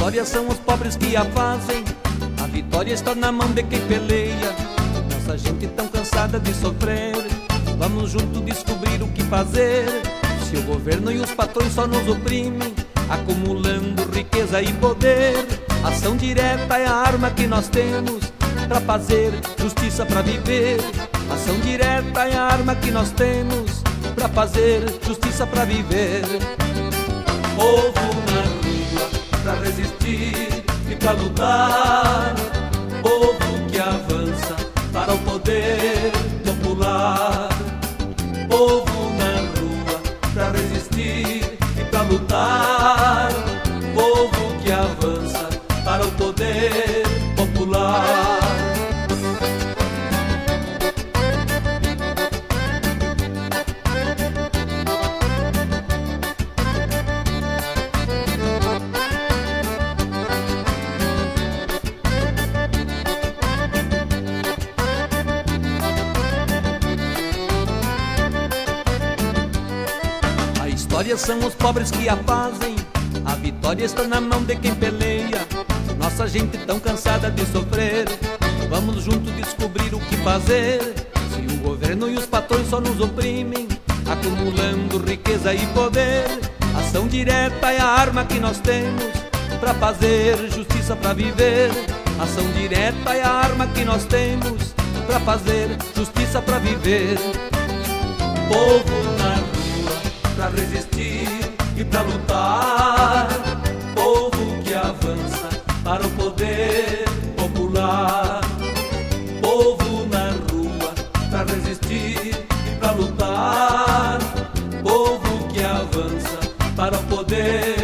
história são os pobres que a fazem. A vitória está na mão de quem peleia. Nossa gente tão cansada de sofrer. Vamos junto descobrir o que fazer. Se o governo e os patrões só nos oprimem, acumulando riqueza e poder. Ação direta é a arma que nós temos para fazer justiça para viver. Ação direta é a arma que nós temos para fazer justiça para viver. Povo na para resistir e para lutar. Povo que avança para o poder popular. Povo na rua para resistir e para lutar. Povo que avança para o poder A história são os pobres que a fazem. A vitória está na mão de quem peleia. Nossa gente tão cansada de sofrer. Vamos juntos descobrir o que fazer. Se o governo e os patrões só nos oprimem, acumulando riqueza e poder. Ação direta é a arma que nós temos para fazer justiça para viver. Ação direta é a arma que nós temos para fazer justiça para viver. Povo resistir e pra lutar. Povo que avança para o poder popular. Povo na rua pra resistir e pra lutar. Povo que avança para o poder